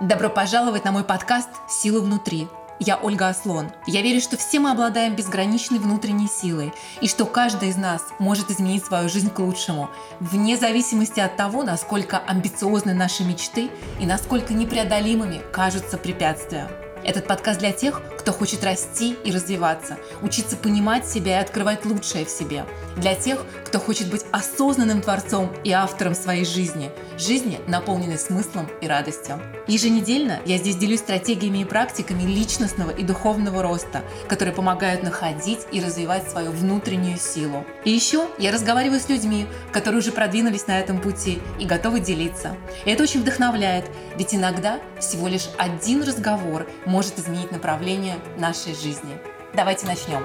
Добро пожаловать на мой подкаст «Силы внутри». Я Ольга Аслон. Я верю, что все мы обладаем безграничной внутренней силой, и что каждый из нас может изменить свою жизнь к лучшему, вне зависимости от того, насколько амбициозны наши мечты и насколько непреодолимыми кажутся препятствия. Этот подкаст для тех, кто хочет расти и развиваться, учиться понимать себя и открывать лучшее в себе. Для тех, кто хочет быть осознанным творцом и автором своей жизни. Жизни, наполненной смыслом и радостью. Еженедельно я здесь делюсь стратегиями и практиками личностного и духовного роста, которые помогают находить и развивать свою внутреннюю силу. И еще я разговариваю с людьми, которые уже продвинулись на этом пути и готовы делиться. И это очень вдохновляет, ведь иногда всего лишь один разговор может изменить направление нашей жизни. Давайте начнем.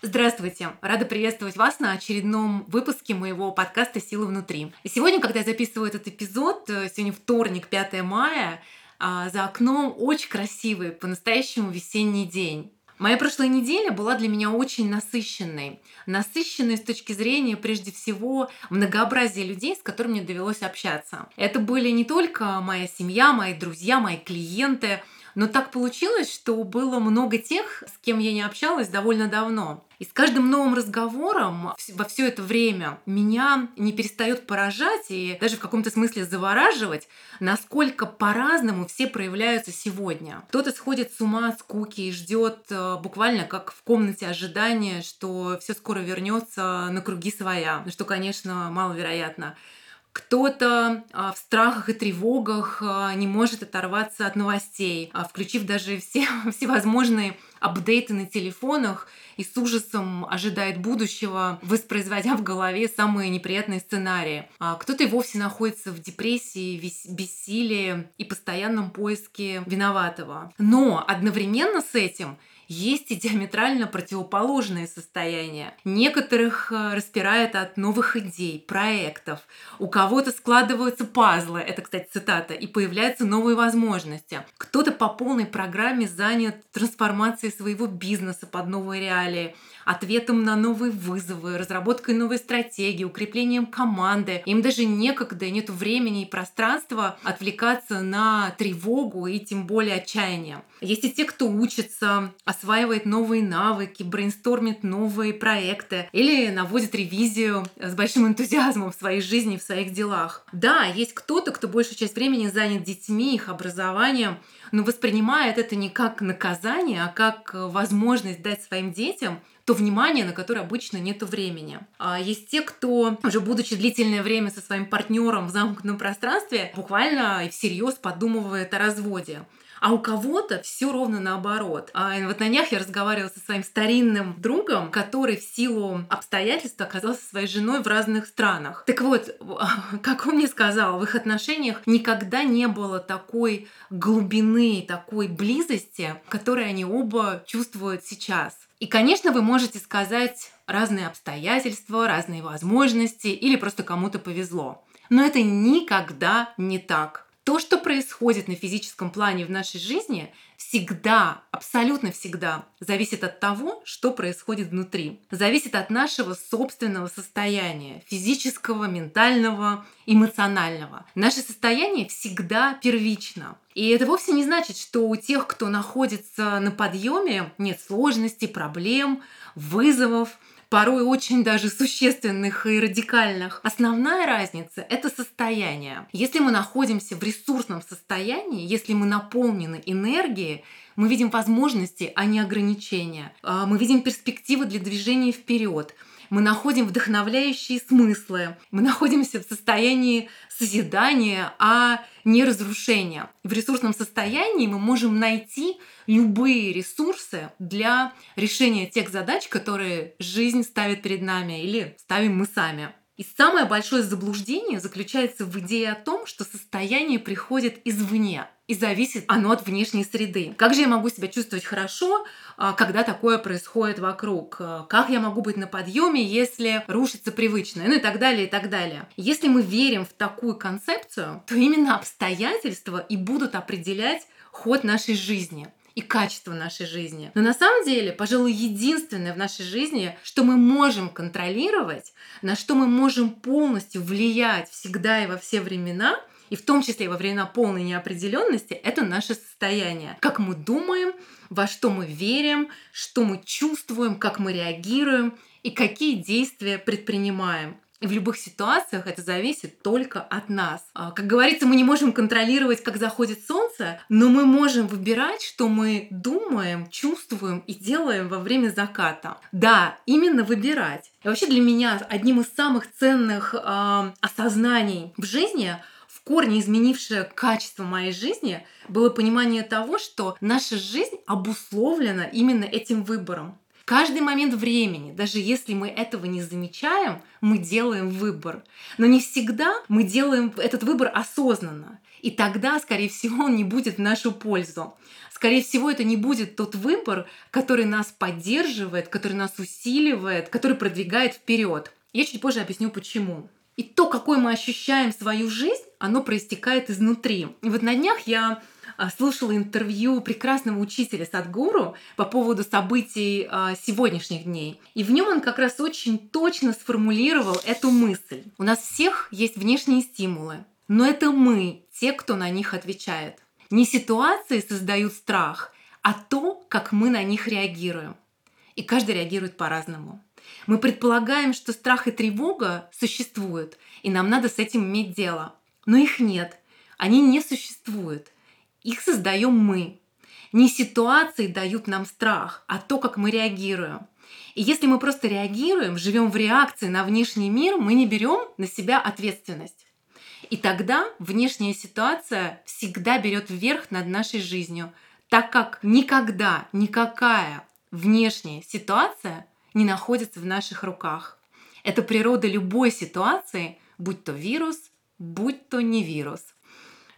Здравствуйте! Рада приветствовать вас на очередном выпуске моего подкаста «Силы внутри». И сегодня, когда я записываю этот эпизод, э, сегодня вторник, 5 мая, а, за окном очень красивый, по-настоящему весенний день. Моя прошлая неделя была для меня очень насыщенной. Насыщенной с точки зрения, прежде всего, многообразия людей, с которыми мне довелось общаться. Это были не только моя семья, мои друзья, мои клиенты, но так получилось, что было много тех, с кем я не общалась довольно давно. И с каждым новым разговором во все это время меня не перестает поражать и даже в каком-то смысле завораживать, насколько по-разному все проявляются сегодня. Кто-то сходит с ума от скуки и ждет э, буквально как в комнате ожидания, что все скоро вернется на круги своя, что, конечно, маловероятно. Кто-то а, в страхах и тревогах а, не может оторваться от новостей, а, включив даже все всевозможные апдейты на телефонах и с ужасом ожидает будущего, воспроизводя в голове самые неприятные сценарии. Кто-то и вовсе находится в депрессии, бессилии и постоянном поиске виноватого. Но одновременно с этим есть и диаметрально противоположные состояния. Некоторых э, распирает от новых идей, проектов. У кого-то складываются пазлы, это, кстати, цитата, и появляются новые возможности. Кто-то по полной программе занят трансформацией своего бизнеса под новые реалии, ответом на новые вызовы, разработкой новой стратегии, укреплением команды. Им даже некогда, нет времени и пространства отвлекаться на тревогу и тем более отчаяние. Есть и те, кто учится, осваивает новые навыки, брейнстормит новые проекты или наводит ревизию с большим энтузиазмом в своей жизни, в своих делах. Да, есть кто-то, кто большую часть времени занят детьми, их образованием, но воспринимает это не как наказание, а как возможность дать своим детям то внимание, на которое обычно нет времени. А есть те, кто, уже будучи длительное время со своим партнером в замкнутом пространстве, буквально и всерьез подумывает о разводе. А у кого-то все ровно наоборот. А вот на днях я разговаривала со своим старинным другом, который в силу обстоятельств оказался своей женой в разных странах. Так вот, как он мне сказал, в их отношениях никогда не было такой глубины, такой близости, которой они оба чувствуют сейчас. И, конечно, вы можете сказать разные обстоятельства, разные возможности или просто кому-то повезло. Но это никогда не так. То, что происходит на физическом плане в нашей жизни, всегда, абсолютно всегда зависит от того, что происходит внутри. Зависит от нашего собственного состояния, физического, ментального, эмоционального. Наше состояние всегда первично. И это вовсе не значит, что у тех, кто находится на подъеме, нет сложностей, проблем, вызовов, порой очень даже существенных и радикальных. Основная разница – это состояние. Если мы находимся в ресурсном состоянии, если мы наполнены энергией, мы видим возможности, а не ограничения. А, мы видим перспективы для движения вперед мы находим вдохновляющие смыслы, мы находимся в состоянии созидания, а не разрушения. В ресурсном состоянии мы можем найти любые ресурсы для решения тех задач, которые жизнь ставит перед нами или ставим мы сами. И самое большое заблуждение заключается в идее о том, что состояние приходит извне и зависит оно от внешней среды. Как же я могу себя чувствовать хорошо, а, когда такое происходит вокруг? А, как я могу быть на подъеме, если рушится привычное? Ну и так далее, и так далее. Если мы верим в такую концепцию, то именно обстоятельства и будут определять ход нашей жизни. и качество нашей жизни. Но на самом деле, пожалуй, единственное в нашей жизни, что мы можем контролировать, на что мы можем полностью влиять всегда и во все времена, и в том числе во времена полной неопределенности, это наше состояние. Как мы думаем, во что мы верим, что мы чувствуем, как мы реагируем и какие действия предпринимаем. И в любых ситуациях это зависит только от нас. А, как говорится, мы не можем контролировать, как заходит солнце, но мы можем выбирать, что мы думаем, чувствуем и делаем во время заката. Да, именно выбирать. И вообще для меня одним из самых ценных э, осознаний в жизни корне изменившее качество моей жизни было понимание того, что наша жизнь обусловлена именно этим выбором каждый момент времени, даже если мы этого не замечаем, мы делаем выбор. Но не всегда мы делаем этот выбор осознанно. И тогда, скорее всего, он не будет в нашу пользу. Скорее всего, это не будет тот выбор, который нас поддерживает, который нас усиливает, который продвигает вперед. Я чуть позже объясню, почему. И то, какой мы ощущаем свою жизнь, оно проистекает изнутри. И вот на днях я а, слушала интервью прекрасного учителя Садгуру по поводу событий а, сегодняшних дней. И в нем он как раз очень точно сформулировал эту мысль. У нас всех есть внешние стимулы, но это мы, те, кто на них отвечает. Не ситуации создают страх, а то, как мы на них реагируем. И каждый реагирует по-разному. Мы предполагаем, что страх и тревога существуют, и нам надо с этим иметь дело. Но их нет. Они не существуют. Их создаем мы. Не ситуации дают нам страх, а то, как мы реагируем. И если мы просто реагируем, живем в реакции на внешний мир, мы не берем на себя ответственность. И тогда внешняя ситуация всегда берет вверх над нашей жизнью, так как никогда никакая внешняя ситуация не находится в наших руках. Это природа любой ситуации, будь то вирус, будь то не вирус.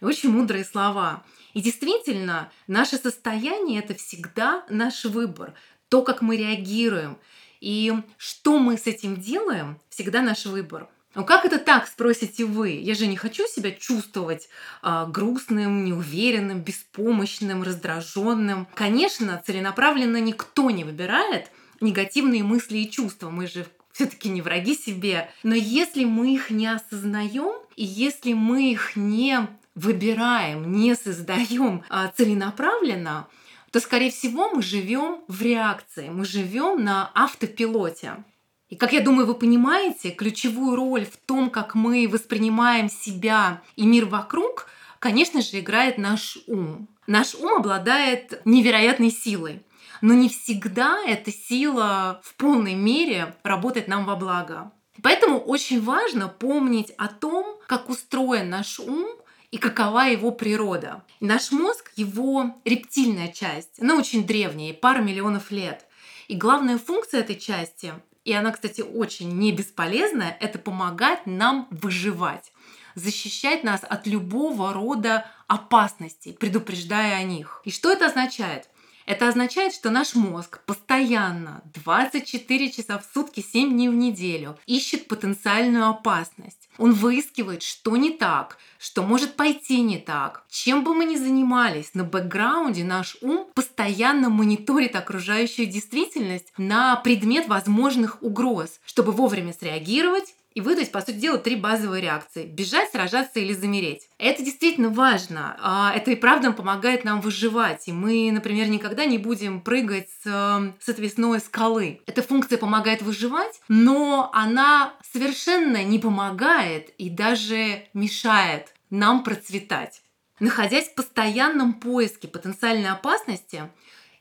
Очень мудрые слова. И действительно, наше состояние это всегда наш выбор, то, как мы реагируем. И что мы с этим делаем, всегда наш выбор. Ну как это так, спросите вы? Я же не хочу себя чувствовать э, грустным, неуверенным, беспомощным, раздраженным. Конечно, целенаправленно никто не выбирает негативные мысли и чувства. Мы же все-таки не враги себе. Но если мы их не осознаем, и если мы их не выбираем, не создаем а, целенаправленно, то, скорее всего, мы живем в реакции, мы живем на автопилоте. И, как я думаю, вы понимаете, ключевую роль в том, как мы воспринимаем себя и мир вокруг, конечно же, играет наш ум. Наш ум обладает невероятной силой, но не всегда эта сила в полной мере работает нам во благо. Поэтому очень важно помнить о том, как устроен наш ум, и какова его природа. Наш мозг, его рептильная часть, она очень древняя, пара миллионов лет. И главная функция этой части, и она, кстати, очень не бесполезная, это помогать нам выживать защищать нас от любого рода опасностей, предупреждая о них. И что это означает? Это означает, что наш мозг постоянно 24 часа в сутки, 7 дней в неделю ищет потенциальную опасность. Он выискивает, что не так, что может пойти не так. Чем бы мы ни занимались, на бэкграунде наш ум постоянно мониторит окружающую действительность на предмет возможных угроз, чтобы вовремя среагировать и выдать, по сути дела, три базовые реакции. Бежать, сражаться или замереть. Это действительно важно. А, это и правда помогает нам выживать. И мы, например, никогда не будем прыгать с, с отвесной скалы. Эта функция помогает выживать, но она совершенно не помогает и даже мешает нам процветать. Находясь в постоянном поиске потенциальной опасности,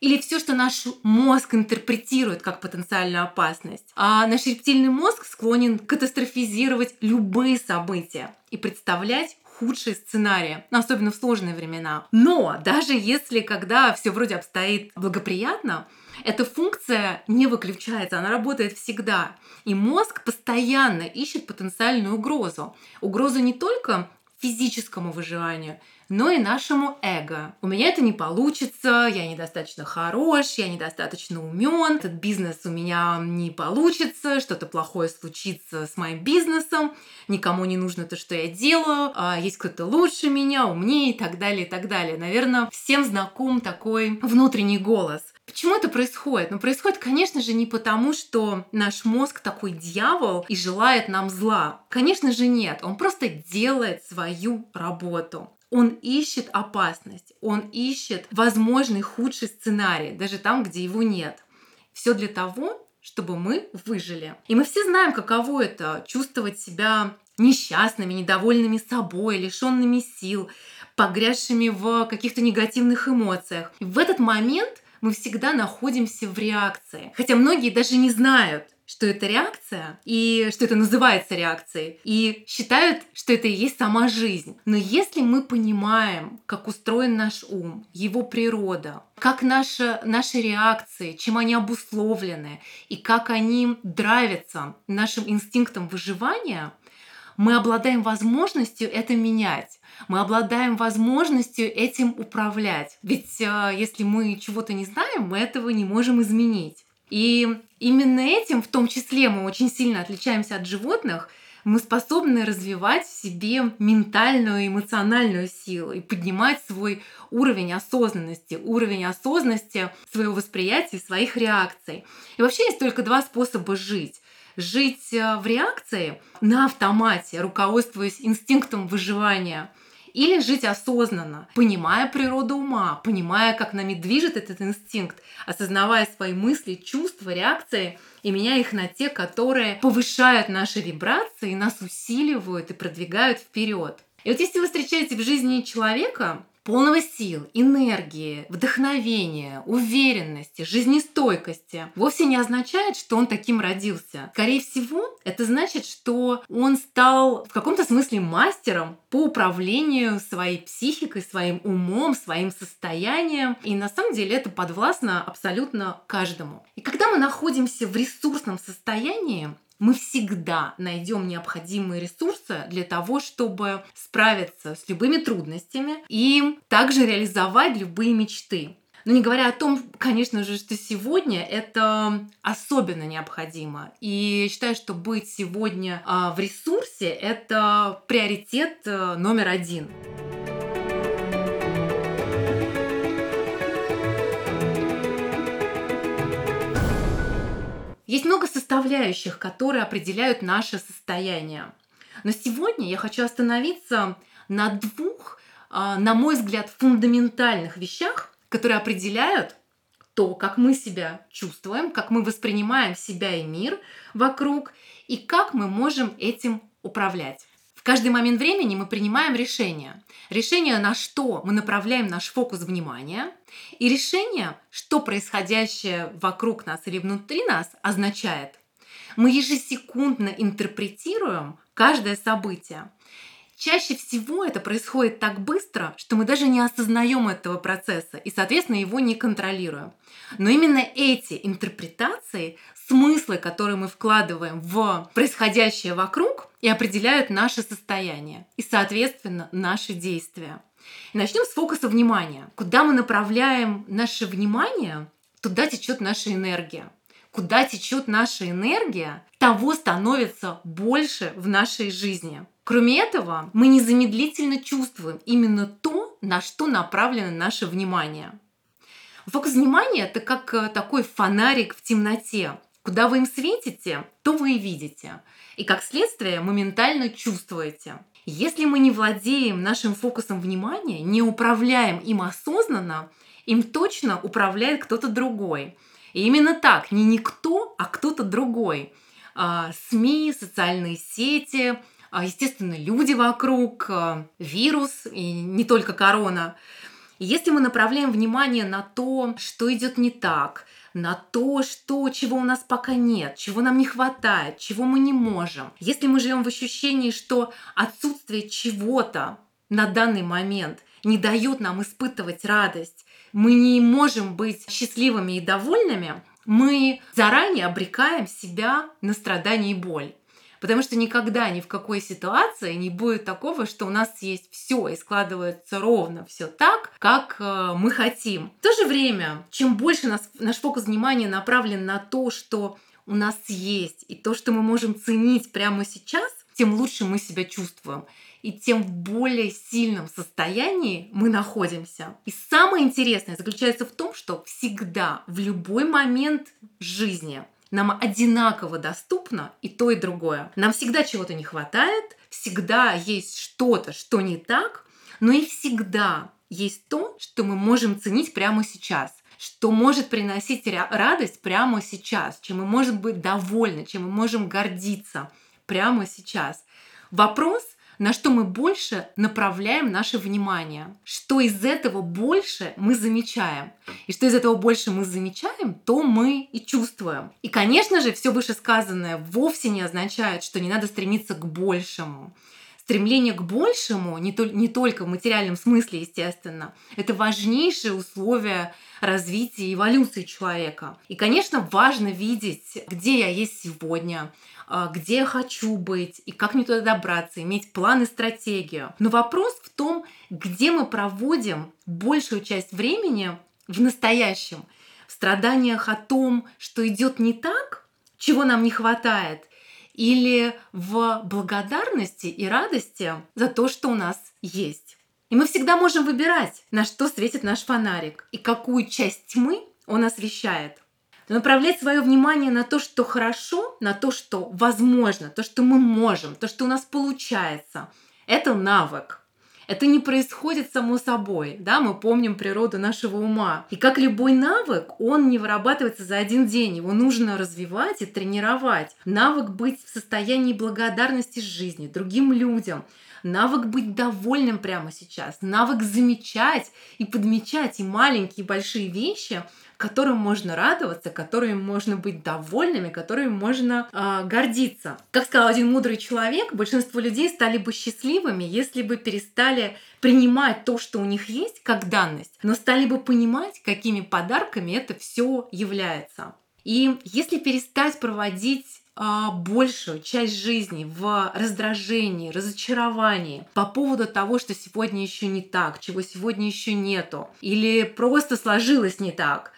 или все, что наш мозг интерпретирует как потенциальную опасность. А наш рептильный мозг склонен катастрофизировать любые события и представлять худшие сценарии, ну, особенно в сложные времена. Но даже если когда все вроде обстоит благоприятно, эта функция не выключается, она работает всегда. И мозг постоянно ищет потенциальную угрозу. Угрозу не только физическому выживанию, но и нашему эго. У меня это не получится, я недостаточно хорош, я недостаточно умен, этот бизнес у меня не получится, что-то плохое случится с моим бизнесом, никому не нужно то, что я делаю, а есть кто-то лучше меня, умнее и так далее, и так далее. Наверное, всем знаком такой внутренний голос. Почему это происходит? Ну, происходит, конечно же, не потому, что наш мозг такой дьявол и желает нам зла. Конечно же, нет. Он просто делает свою работу. Он ищет опасность, он ищет возможный худший сценарий, даже там, где его нет. Все для того, чтобы мы выжили. И мы все знаем, каково это чувствовать себя несчастными, недовольными собой, лишенными сил, погрязшими в каких-то негативных эмоциях. И в этот момент мы всегда находимся в реакции. Хотя многие даже не знают, что это реакция и что это называется реакцией, и считают, что это и есть сама жизнь. Но если мы понимаем, как устроен наш ум, его природа, как наши, наши реакции, чем они обусловлены, и как они драйвятся нашим инстинктом выживания, мы обладаем возможностью это менять. Мы обладаем возможностью этим управлять. Ведь э, если мы чего-то не знаем, мы этого не можем изменить. И именно этим, в том числе, мы очень сильно отличаемся от животных. Мы способны развивать в себе ментальную и эмоциональную силу и поднимать свой уровень осознанности, уровень осознанности своего восприятия, своих реакций. И вообще есть только два способа жить жить э, в реакции на автомате, руководствуясь инстинктом выживания, или жить осознанно, понимая природу ума, понимая, как нами движет этот инстинкт, осознавая свои мысли, чувства, реакции и меняя их на те, которые повышают наши вибрации, нас усиливают и продвигают вперед. И вот если вы встречаете в жизни человека, полного сил, энергии, вдохновения, уверенности, жизнестойкости, вовсе не означает, что он таким родился. Скорее всего, это значит, что он стал в каком-то смысле мастером по управлению своей психикой, своим умом, своим состоянием. И на самом деле это подвластно абсолютно каждому. И когда мы находимся в ресурсном состоянии, мы всегда найдем необходимые ресурсы для того, чтобы справиться с любыми трудностями и также реализовать любые мечты. Но не говоря о том, конечно же, что сегодня это особенно необходимо. И считаю, что быть сегодня а, в ресурсе – это приоритет э, номер один. Есть много составляющих, которые определяют наше состояние. Но сегодня я хочу остановиться на двух, а, на мой взгляд, фундаментальных вещах, которые определяют то, как мы себя чувствуем, как мы воспринимаем себя и мир вокруг, и как мы можем этим управлять. Каждый момент времени мы принимаем решение. Решение, на что мы направляем наш фокус внимания, и решение, что происходящее вокруг нас или внутри нас означает. Мы ежесекундно интерпретируем каждое событие. Чаще всего это происходит так быстро, что мы даже не осознаем этого процесса и, соответственно, его не контролируем. Но именно эти интерпретации, смыслы, которые мы вкладываем в происходящее вокруг, и определяют наше состояние и, соответственно, наши действия. Начнем с фокуса внимания. Куда мы направляем наше внимание, туда течет наша энергия. Куда течет наша энергия, того становится больше в нашей жизни. Кроме этого, мы незамедлительно чувствуем именно то, на что направлено наше внимание. Фокус внимания – это как э, такой фонарик в темноте. Куда вы им светите, то вы и видите. И как следствие моментально чувствуете. Если мы не владеем нашим фокусом внимания, не управляем им осознанно, им точно управляет кто-то другой. И именно так, не никто, а кто-то другой. А, СМИ, социальные сети, а, естественно, люди вокруг, а, вирус и не только корона. Если мы направляем внимание на то, что идет не так, на то, что, чего у нас пока нет, чего нам не хватает, чего мы не можем. Если мы живем в ощущении, что отсутствие чего-то на данный момент не дает нам испытывать радость, мы не можем быть счастливыми и довольными, мы заранее обрекаем себя на страдания и боль. Потому что никогда ни в какой ситуации не будет такого, что у нас есть все и складывается ровно все так, как э, мы хотим. В то же время, чем больше нас, наш фокус внимания направлен на то, что у нас есть, и то, что мы можем ценить прямо сейчас, тем лучше мы себя чувствуем и тем в более сильном состоянии мы находимся. И самое интересное заключается в том, что всегда, в любой момент жизни нам одинаково доступно и то, и другое. Нам всегда чего-то не хватает, всегда есть что-то, что не так, но и всегда есть то, что мы можем ценить прямо сейчас что может приносить радость прямо сейчас, чем мы можем быть довольны, чем мы можем гордиться прямо сейчас. Вопрос, на что мы больше направляем наше внимание, что из этого больше мы замечаем. И что из этого больше мы замечаем, то мы и чувствуем. И, конечно же, все вышесказанное вовсе не означает, что не надо стремиться к большему стремление к большему, не, то, не только в материальном смысле, естественно, это важнейшее условие развития и эволюции человека. И, конечно, важно видеть, где я есть сегодня, где я хочу быть и как мне туда добраться, иметь план и стратегию. Но вопрос в том, где мы проводим большую часть времени в настоящем, в страданиях о том, что идет не так, чего нам не хватает, или в благодарности и радости за то, что у нас есть. И мы всегда можем выбирать, на что светит наш фонарик и какую часть тьмы он освещает направлять свое внимание на то, что хорошо, на то, что возможно, то, что мы можем, то, что у нас получается. Это навык. Это не происходит само собой, да, мы помним природу нашего ума. И как любой навык, он не вырабатывается за один день, его нужно развивать и тренировать. Навык быть в состоянии благодарности жизни, другим людям, навык быть довольным прямо сейчас, навык замечать и подмечать и маленькие, и большие вещи, которым можно радоваться, которыми можно быть довольными, которыми можно э, гордиться. Как сказал один мудрый человек, большинство людей стали бы счастливыми, если бы перестали принимать то, что у них есть, как данность, но стали бы понимать, какими подарками это все является. И если перестать проводить а, большую часть жизни в раздражении, разочаровании по поводу того, что сегодня еще не так, чего сегодня еще нету, или просто сложилось не так,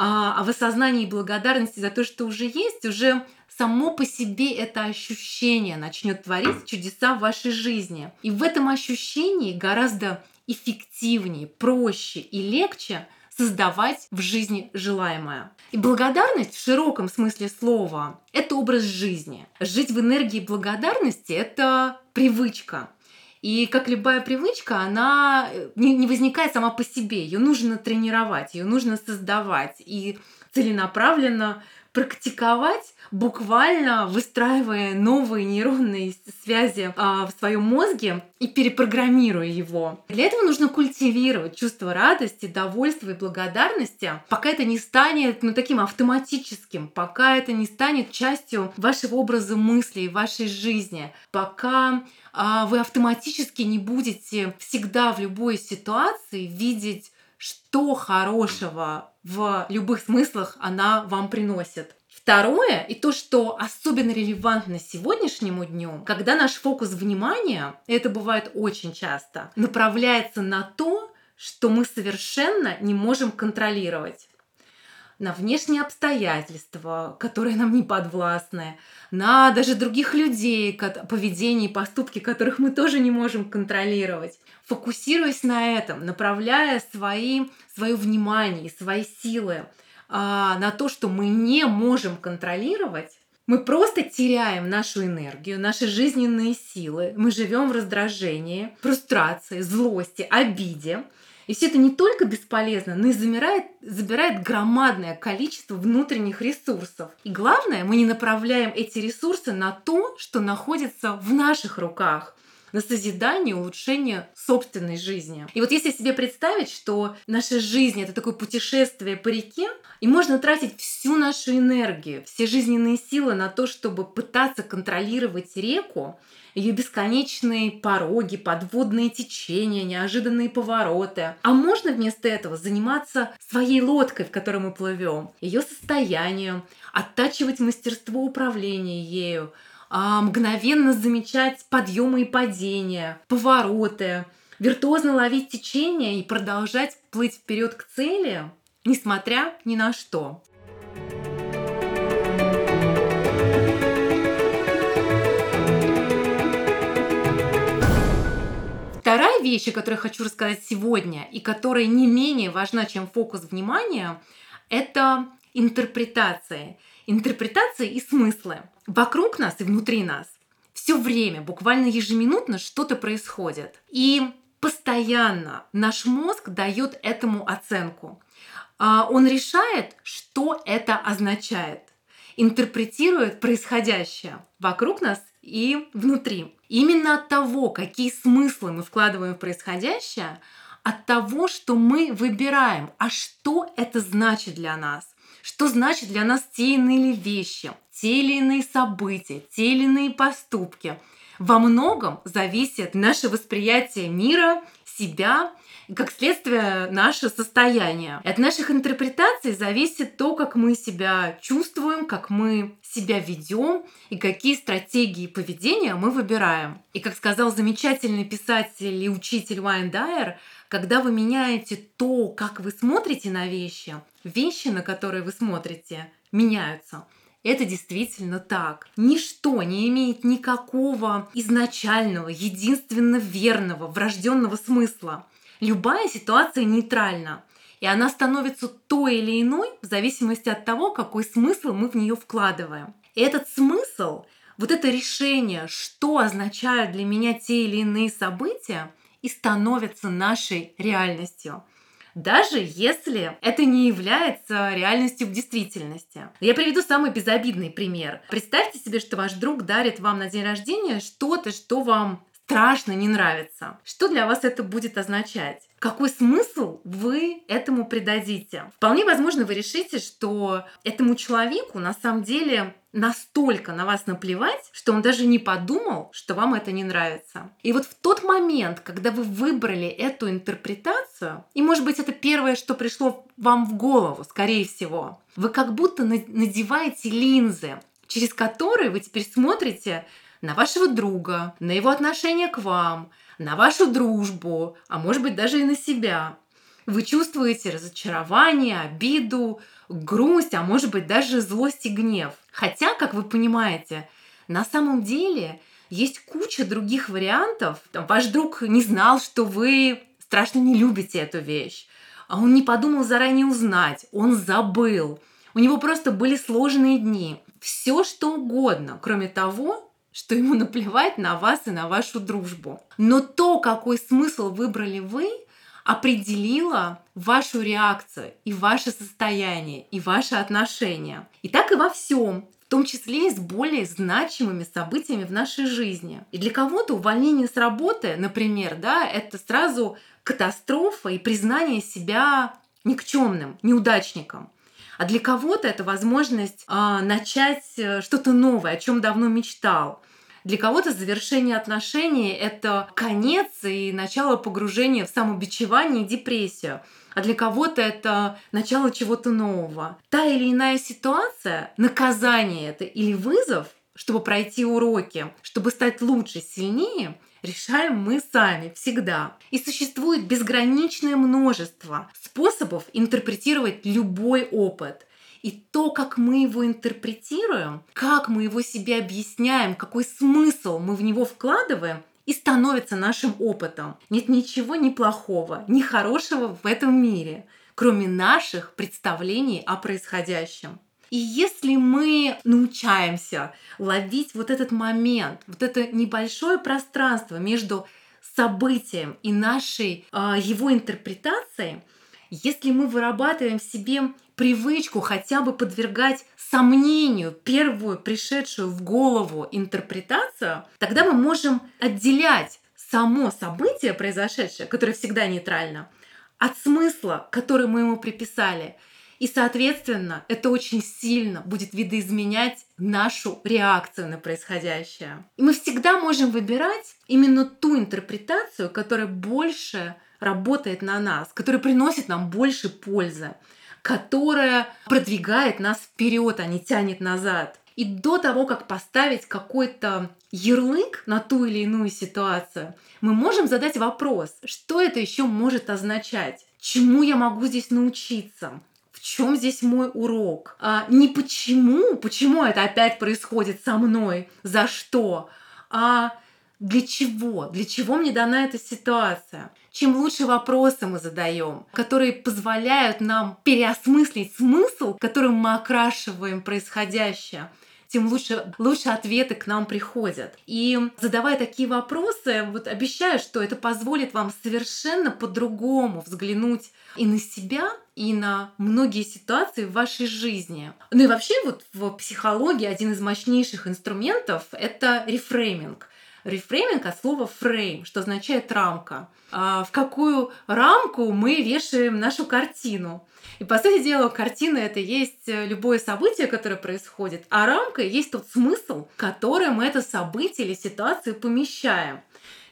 а, а в осознании благодарности за то, что уже есть, уже само по себе это ощущение начнет творить чудеса в вашей жизни. И в этом ощущении гораздо эффективнее, проще и легче создавать в жизни желаемое. И благодарность в широком смысле слова – это образ жизни. Жить в энергии благодарности – это привычка. И как любая привычка, она э, не, не возникает сама по себе. Ее нужно тренировать, ее нужно создавать и целенаправленно практиковать, буквально выстраивая новые нейронные связи а, в своем мозге и перепрограммируя его. Для этого нужно культивировать чувство радости, довольства и благодарности, пока это не станет ну, таким автоматическим, пока это не станет частью вашего образа мыслей, вашей жизни, пока а, вы автоматически не будете всегда в любой ситуации видеть что хорошего в любых смыслах она вам приносит. Второе, и то, что особенно релевантно сегодняшнему дню, когда наш фокус внимания, это бывает очень часто, направляется на то, что мы совершенно не можем контролировать на внешние обстоятельства, которые нам не подвластны, на даже других людей, поведение и поступки, которых мы тоже не можем контролировать. Фокусируясь на этом, направляя свои, свое внимание и свои силы а, на то, что мы не можем контролировать, мы просто теряем нашу энергию, наши жизненные силы. Мы живем в раздражении, фрустрации, злости, обиде. И все это не только бесполезно, но и замирает, забирает громадное количество внутренних ресурсов. И главное, мы не направляем эти ресурсы на то, что находится в наших руках на созидание, улучшение собственной жизни. И вот если себе представить, что наша жизнь это такое путешествие по реке, и можно тратить всю нашу энергию, все жизненные силы на то, чтобы пытаться контролировать реку, ее бесконечные пороги, подводные течения, неожиданные повороты. А можно вместо этого заниматься своей лодкой, в которой мы плывем, ее состоянием, оттачивать мастерство управления ею, мгновенно замечать подъемы и падения, повороты, виртуозно ловить течение и продолжать плыть вперед к цели, несмотря ни на что. Вторая вещь, о которой хочу рассказать сегодня, и которая не менее важна, чем фокус внимания, это интерпретация. Интерпретация и смыслы. Вокруг нас и внутри нас все время, буквально ежеминутно что-то происходит. И постоянно наш мозг дает этому оценку. А, он решает, что это означает, интерпретирует происходящее вокруг нас и внутри. Именно от того, какие смыслы мы вкладываем в происходящее, от того, что мы выбираем, а что это значит для нас, что значит для нас те иные вещи, те или иные события, те или иные поступки. Во многом зависит наше восприятие мира, себя как следствие наше состояние. И от наших интерпретаций зависит то, как мы себя чувствуем, как мы себя ведем и какие стратегии поведения мы выбираем. И как сказал замечательный писатель и учитель Уайн Дайер, когда вы меняете то, как вы смотрите на вещи, вещи, на которые вы смотрите, меняются. Это действительно так. Ничто не имеет никакого изначального, единственно верного, врожденного смысла. Любая ситуация нейтральна, и она становится той или иной в зависимости от того, какой смысл мы в нее вкладываем. И этот смысл, вот это решение, что означают для меня те или иные события, и становится нашей реальностью даже если это не является реальностью в действительности. Я приведу самый безобидный пример. Представьте себе, что ваш друг дарит вам на день рождения что-то, что вам страшно не нравится. Что для вас это будет означать? Какой смысл вы этому придадите? Вполне возможно, вы решите, что этому человеку на самом деле настолько на вас наплевать, что он даже не подумал, что вам это не нравится. И вот в тот момент, когда вы выбрали эту интерпретацию, и может быть это первое, что пришло вам в голову, скорее всего, вы как будто надеваете линзы, через которые вы теперь смотрите на вашего друга, на его отношение к вам, на вашу дружбу, а может быть даже и на себя. Вы чувствуете разочарование, обиду, грусть, а может быть даже злость и гнев. Хотя, как вы понимаете, на самом деле есть куча других вариантов. Ваш друг не знал, что вы страшно не любите эту вещь. А он не подумал заранее узнать, он забыл. У него просто были сложные дни. Все что угодно, кроме того, что ему наплевать на вас и на вашу дружбу. Но то, какой смысл выбрали вы, определило вашу реакцию и ваше состояние, и ваши отношения. И так и во всем в том числе и с более значимыми событиями в нашей жизни. И для кого-то увольнение с работы, например, да, это сразу катастрофа и признание себя никчемным, неудачником. А для кого-то это возможность э, начать что-то новое, о чем давно мечтал. Для кого-то завершение отношений — это конец и начало погружения в самобичевание и депрессию а для кого-то это начало чего-то нового. Та или иная ситуация, наказание это или вызов, чтобы пройти уроки, чтобы стать лучше, сильнее, решаем мы сами всегда. И существует безграничное множество способов интерпретировать любой опыт. И то, как мы его интерпретируем, как мы его себе объясняем, какой смысл мы в него вкладываем, и становится нашим опытом. Нет ничего ни плохого, ни хорошего в этом мире, кроме наших представлений о происходящем. И если мы научаемся ловить вот этот момент, вот это небольшое пространство между событием и нашей э, его интерпретацией, если мы вырабатываем в себе привычку хотя бы подвергать сомнению первую пришедшую в голову интерпретацию, тогда мы можем отделять само событие произошедшее, которое всегда нейтрально, от смысла, который мы ему приписали. И, соответственно, это очень сильно будет видоизменять нашу реакцию на происходящее. И мы всегда можем выбирать именно ту интерпретацию, которая больше работает на нас, которая приносит нам больше пользы которая продвигает нас вперед, а не тянет назад. И до того, как поставить какой-то ярлык на ту или иную ситуацию, мы можем задать вопрос, что это еще может означать? Чему я могу здесь научиться? В чем здесь мой урок? А, не почему, почему это опять происходит со мной, за что, а для чего? Для чего мне дана эта ситуация? Чем лучше вопросы мы задаем, которые позволяют нам переосмыслить смысл, которым мы окрашиваем происходящее, тем лучше, лучше ответы к нам приходят. И задавая такие вопросы, вот обещаю, что это позволит вам совершенно по-другому взглянуть и на себя, и на многие ситуации в вашей жизни. Ну и вообще вот в психологии один из мощнейших инструментов — это рефрейминг — Рефрейминг от слова фрейм, что означает рамка. А в какую рамку мы вешаем нашу картину. И, по сути дела, картина — это есть любое событие, которое происходит, а рамка — есть тот смысл, который мы это событие или ситуацию помещаем.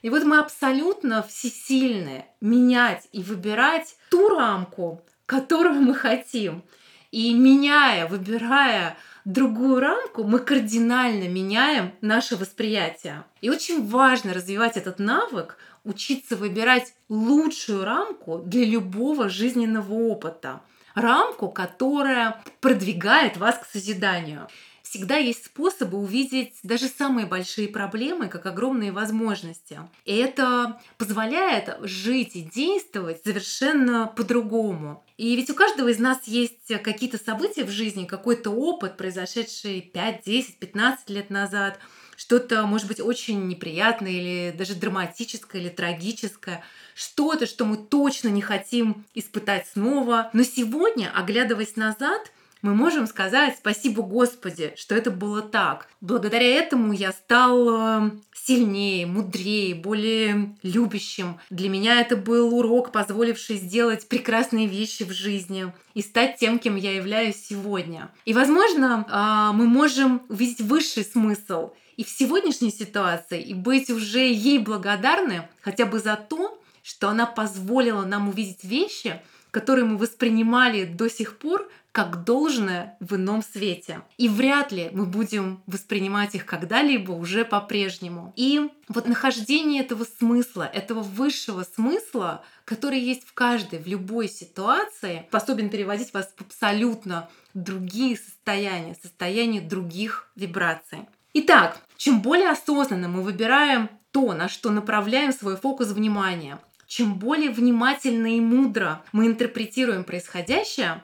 И вот мы абсолютно всесильны менять и выбирать ту рамку, которую мы хотим. И меняя, выбирая другую рамку, мы кардинально меняем наше восприятие. И очень важно развивать этот навык, учиться выбирать лучшую рамку для любого жизненного опыта. Рамку, которая продвигает вас к созиданию всегда есть способы увидеть даже самые большие проблемы как огромные возможности. И это позволяет жить и действовать совершенно по-другому. И ведь у каждого из нас есть какие-то события в жизни, какой-то опыт, произошедший 5, 10, 15 лет назад, что-то, может быть, очень неприятное или даже драматическое или трагическое, что-то, что мы точно не хотим испытать снова. Но сегодня, оглядываясь назад, мы можем сказать спасибо Господи, что это было так. Благодаря этому я стал сильнее, мудрее, более любящим. Для меня это был урок, позволивший сделать прекрасные вещи в жизни и стать тем, кем я являюсь сегодня. И, возможно, а, мы можем увидеть высший смысл и в сегодняшней ситуации, и быть уже ей благодарны хотя бы за то, что она позволила нам увидеть вещи, которые мы воспринимали до сих пор как должное в ином свете. И вряд ли мы будем воспринимать их когда-либо уже по-прежнему. И вот нахождение этого смысла, этого высшего смысла, который есть в каждой, в любой ситуации, способен переводить вас в абсолютно другие состояния, состояния других вибраций. Итак, чем более осознанно мы выбираем то, на что направляем свой фокус внимания, чем более внимательно и мудро мы интерпретируем происходящее,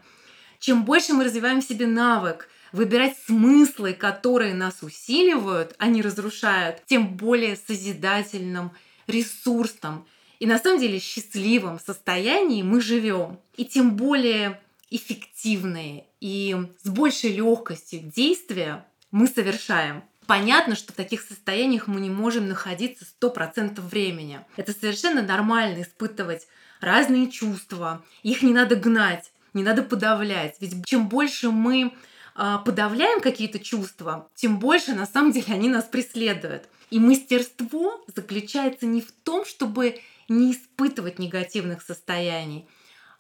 чем больше мы развиваем в себе навык выбирать смыслы, которые нас усиливают, а не разрушают, тем более созидательным, ресурсным и на самом деле счастливом состоянии мы живем. И тем более эффективные и с большей легкостью действия мы совершаем. Понятно, что в таких состояниях мы не можем находиться 100% времени. Это совершенно нормально испытывать разные чувства. Их не надо гнать не надо подавлять. Ведь чем больше мы а, подавляем какие-то чувства, тем больше на самом деле они нас преследуют. И мастерство заключается не в том, чтобы не испытывать негативных состояний,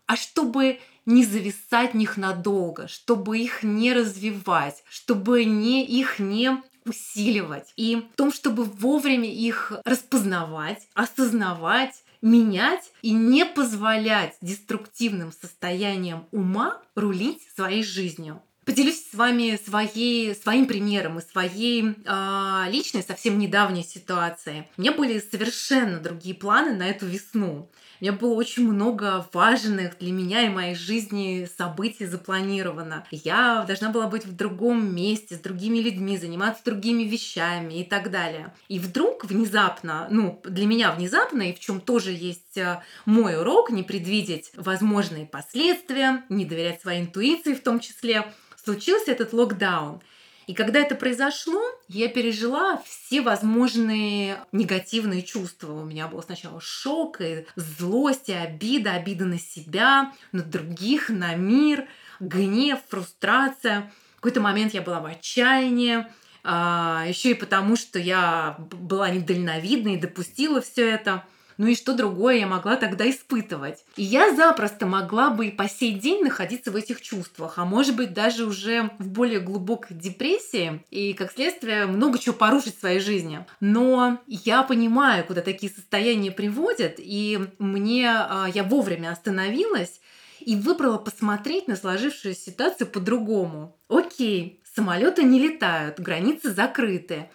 а чтобы не зависать в них надолго, чтобы их не развивать, чтобы не, их не усиливать. И в том, чтобы вовремя их распознавать, осознавать менять и не позволять деструктивным состояниям ума рулить своей жизнью. Поделюсь с вами своей, своим примером и своей э, личной, совсем недавней ситуацией. У меня были совершенно другие планы на эту весну. У меня было очень много важных для меня и моей жизни событий запланировано. Я должна была быть в другом месте, с другими людьми, заниматься другими вещами и так далее. И вдруг внезапно, ну, для меня внезапно, и в чем тоже есть э, мой урок, не предвидеть возможные последствия, не доверять своей интуиции в том числе, случился этот локдаун. И когда это произошло, я пережила все возможные негативные чувства. У меня был сначала шок, и злость, и обида, обида на себя, на других, на мир, гнев, фрустрация. В какой-то момент я была в отчаянии, а, еще и потому, что я была недальновидна и допустила все это. Ну и что другое я могла тогда испытывать? И я запросто могла бы и по сей день находиться в этих чувствах, а может быть даже уже в более глубокой депрессии и, как следствие, много чего порушить в своей жизни. Но я понимаю, куда такие состояния приводят, и мне а, я вовремя остановилась и выбрала посмотреть на сложившуюся ситуацию по-другому. Окей, самолеты не летают, границы закрыты.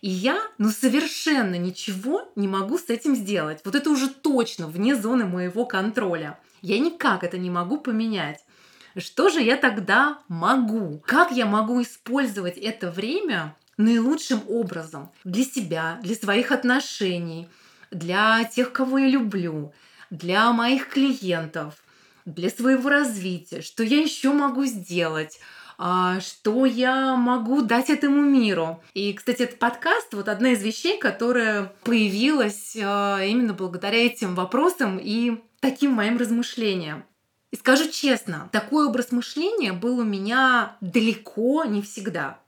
И я, ну, совершенно ничего не могу с этим сделать. Вот это уже точно вне зоны моего контроля. Я никак это не могу поменять. Что же я тогда могу? Как я могу использовать это время наилучшим образом для себя, для своих отношений, для тех, кого я люблю, для моих клиентов, для своего развития? Что я еще могу сделать? А, что я могу дать этому миру. И, кстати, этот подкаст вот одна из вещей, которая появилась а, именно благодаря этим вопросам и таким моим размышлениям. И скажу честно, такой образ мышления был у меня далеко не всегда.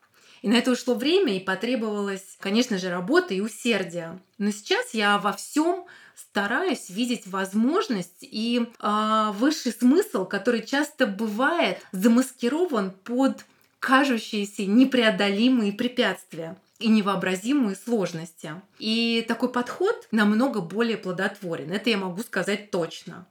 И на это ушло время, и потребовалось, конечно же, работа и усердие. Но сейчас я во всем стараюсь видеть возможность и э, высший смысл, который часто бывает замаскирован под кажущиеся непреодолимые препятствия и невообразимые сложности. И такой подход намного более плодотворен. Это я могу сказать точно.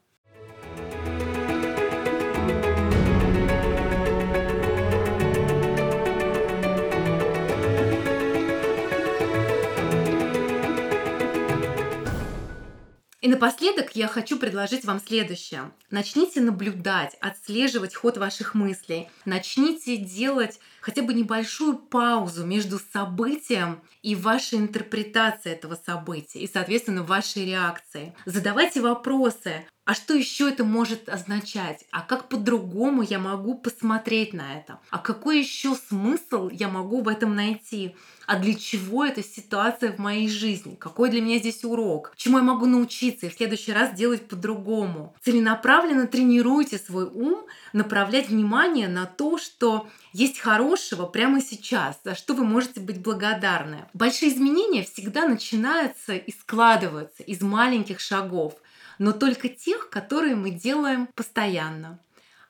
И напоследок я хочу предложить вам следующее. Начните наблюдать, отслеживать ход ваших мыслей. Начните делать хотя бы небольшую паузу между событием и вашей интерпретацией этого события, и, соответственно, вашей реакцией. Задавайте вопросы. А что еще это может означать? А как по-другому я могу посмотреть на это? А какой еще смысл я могу в этом найти? А для чего эта ситуация в моей жизни? Какой для меня здесь урок? Чему я могу научиться и в следующий раз делать по-другому? Целенаправленно тренируйте свой ум направлять внимание на то, что есть хорошего прямо сейчас, за что вы можете быть благодарны. Большие изменения всегда начинаются и складываются из маленьких шагов – но только тех, которые мы делаем постоянно.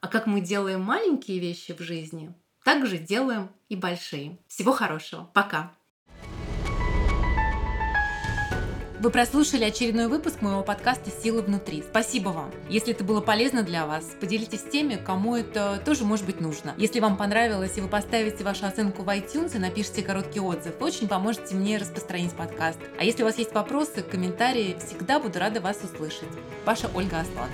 А как мы делаем маленькие вещи в жизни, так же делаем и большие. Всего хорошего. Пока. Вы прослушали очередной выпуск моего подкаста «Сила внутри». Спасибо вам. Если это было полезно для вас, поделитесь с теми, кому это тоже может быть нужно. Если вам понравилось и вы поставите вашу оценку в iTunes и напишите короткий отзыв, вы очень поможете мне распространить подкаст. А если у вас есть вопросы, комментарии, всегда буду рада вас услышать. Ваша Ольга Аслан.